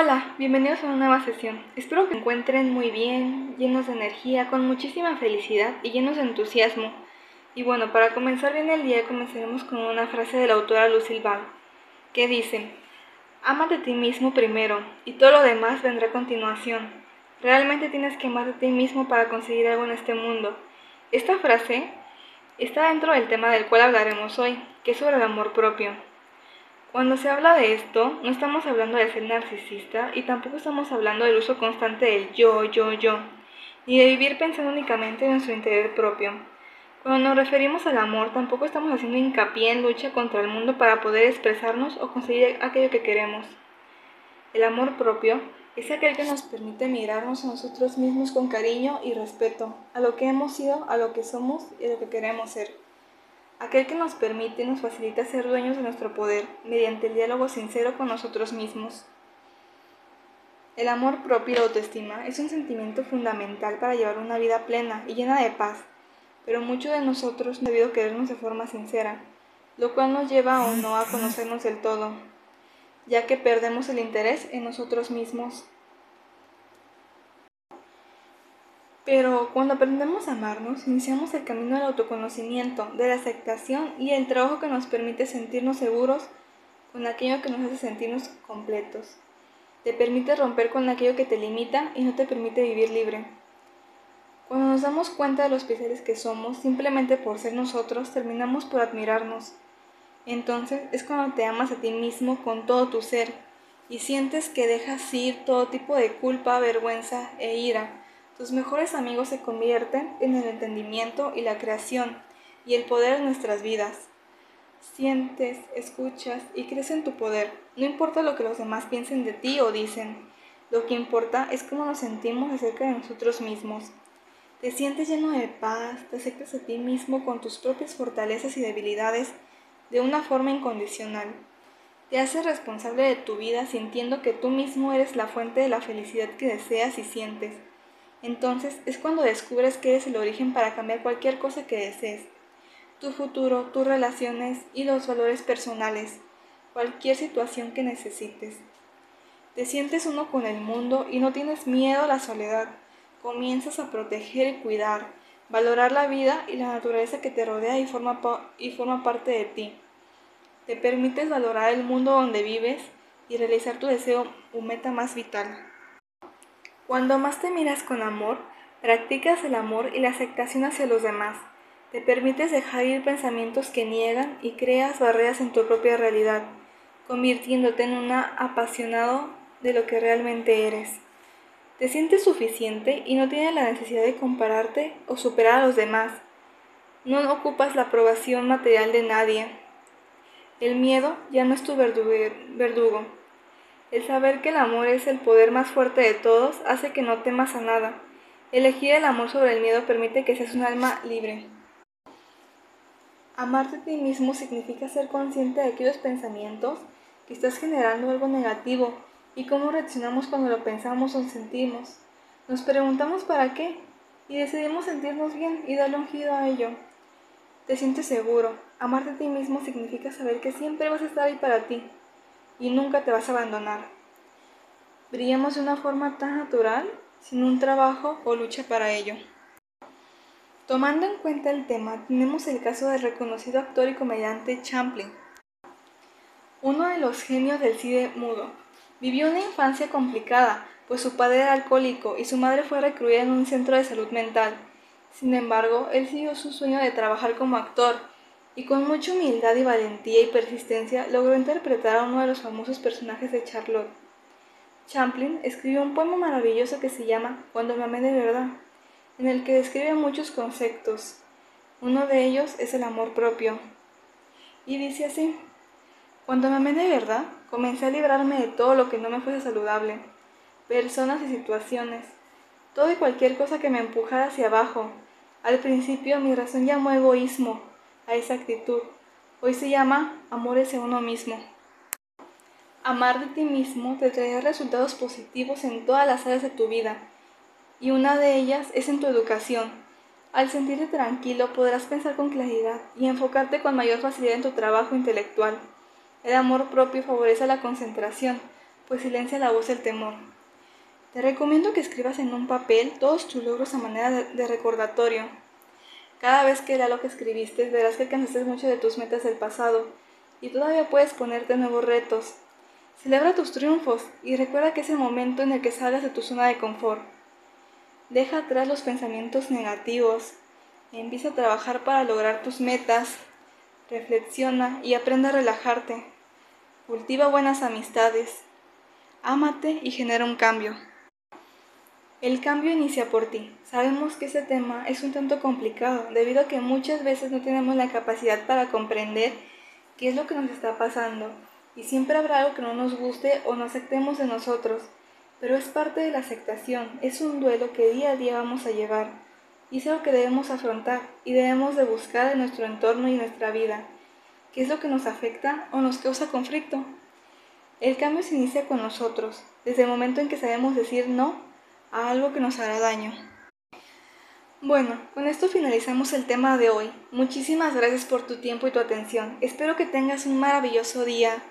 Hola, bienvenidos a una nueva sesión. Espero que se encuentren muy bien, llenos de energía, con muchísima felicidad y llenos de entusiasmo. Y bueno, para comenzar bien el día comenzaremos con una frase de la autora Lucille Ball, que dice, Ámate a ti mismo primero y todo lo demás vendrá a continuación. Realmente tienes que amarte a ti mismo para conseguir algo en este mundo. Esta frase está dentro del tema del cual hablaremos hoy, que es sobre el amor propio. Cuando se habla de esto, no estamos hablando de ser narcisista y tampoco estamos hablando del uso constante del yo, yo, yo, ni de vivir pensando únicamente en nuestro interior propio. Cuando nos referimos al amor, tampoco estamos haciendo hincapié en lucha contra el mundo para poder expresarnos o conseguir aquello que queremos. El amor propio es aquel que nos permite mirarnos a nosotros mismos con cariño y respeto, a lo que hemos sido, a lo que somos y a lo que queremos ser aquel que nos permite y nos facilita ser dueños de nuestro poder mediante el diálogo sincero con nosotros mismos. El amor propio y la autoestima es un sentimiento fundamental para llevar una vida plena y llena de paz, pero muchos de nosotros no debido querernos de forma sincera, lo cual nos lleva o no a conocernos del todo, ya que perdemos el interés en nosotros mismos Pero cuando aprendemos a amarnos, iniciamos el camino del autoconocimiento, de la aceptación y el trabajo que nos permite sentirnos seguros con aquello que nos hace sentirnos completos. Te permite romper con aquello que te limita y no te permite vivir libre. Cuando nos damos cuenta de los especiales que somos, simplemente por ser nosotros, terminamos por admirarnos. Entonces es cuando te amas a ti mismo con todo tu ser y sientes que dejas ir todo tipo de culpa, vergüenza e ira tus mejores amigos se convierten en el entendimiento y la creación y el poder de nuestras vidas. Sientes, escuchas y crees en tu poder. No importa lo que los demás piensen de ti o dicen. Lo que importa es cómo nos sentimos acerca de nosotros mismos. Te sientes lleno de paz, te aceptas a ti mismo con tus propias fortalezas y debilidades de una forma incondicional. Te haces responsable de tu vida sintiendo que tú mismo eres la fuente de la felicidad que deseas y sientes. Entonces es cuando descubres que eres el origen para cambiar cualquier cosa que desees. Tu futuro, tus relaciones y los valores personales, cualquier situación que necesites. Te sientes uno con el mundo y no tienes miedo a la soledad. Comienzas a proteger y cuidar, valorar la vida y la naturaleza que te rodea y forma, y forma parte de ti. Te permites valorar el mundo donde vives y realizar tu deseo o meta más vital. Cuando más te miras con amor, practicas el amor y la aceptación hacia los demás. Te permites dejar ir pensamientos que niegan y creas barreras en tu propia realidad, convirtiéndote en un apasionado de lo que realmente eres. Te sientes suficiente y no tienes la necesidad de compararte o superar a los demás. No ocupas la aprobación material de nadie. El miedo ya no es tu verdugo el saber que el amor es el poder más fuerte de todos hace que no temas a nada. Elegir el amor sobre el miedo permite que seas un alma libre. Amarte a ti mismo significa ser consciente de aquellos pensamientos que estás generando algo negativo y cómo reaccionamos cuando lo pensamos o sentimos. Nos preguntamos para qué y decidimos sentirnos bien y darle un giro a ello. Te sientes seguro. Amarte a ti mismo significa saber que siempre vas a estar ahí para ti y nunca te vas a abandonar. Brillamos de una forma tan natural, sin un trabajo o lucha para ello. Tomando en cuenta el tema, tenemos el caso del reconocido actor y comediante Champlin, uno de los genios del cine mudo. Vivió una infancia complicada, pues su padre era alcohólico y su madre fue recluida en un centro de salud mental. Sin embargo, él siguió su sueño de trabajar como actor y con mucha humildad y valentía y persistencia logró interpretar a uno de los famosos personajes de Charlotte. Champlin escribió un poema maravilloso que se llama Cuando me amé de verdad, en el que describe muchos conceptos. Uno de ellos es el amor propio. Y dice así, Cuando me amé de verdad, comencé a librarme de todo lo que no me fuese saludable, personas y situaciones, todo y cualquier cosa que me empujara hacia abajo. Al principio mi razón llamó egoísmo, a esa actitud. Hoy se llama amor hacia uno mismo. Amar de ti mismo te traerá resultados positivos en todas las áreas de tu vida, y una de ellas es en tu educación. Al sentirte tranquilo podrás pensar con claridad y enfocarte con mayor facilidad en tu trabajo intelectual. El amor propio favorece la concentración, pues silencia la voz del temor. Te recomiendo que escribas en un papel todos tus logros a manera de recordatorio. Cada vez que leas lo que escribiste, verás que alcanzaste muchas de tus metas del pasado y todavía puedes ponerte nuevos retos. Celebra tus triunfos y recuerda que es el momento en el que salgas de tu zona de confort. Deja atrás los pensamientos negativos. Empieza a trabajar para lograr tus metas. Reflexiona y aprende a relajarte. Cultiva buenas amistades. Ámate y genera un cambio. El cambio inicia por ti. Sabemos que ese tema es un tanto complicado debido a que muchas veces no tenemos la capacidad para comprender qué es lo que nos está pasando y siempre habrá algo que no nos guste o no aceptemos de nosotros, pero es parte de la aceptación, es un duelo que día a día vamos a llevar y es algo que debemos afrontar y debemos de buscar en nuestro entorno y nuestra vida, qué es lo que nos afecta o nos causa conflicto. El cambio se inicia con nosotros, desde el momento en que sabemos decir no a algo que nos hará daño. Bueno, con esto finalizamos el tema de hoy. Muchísimas gracias por tu tiempo y tu atención. Espero que tengas un maravilloso día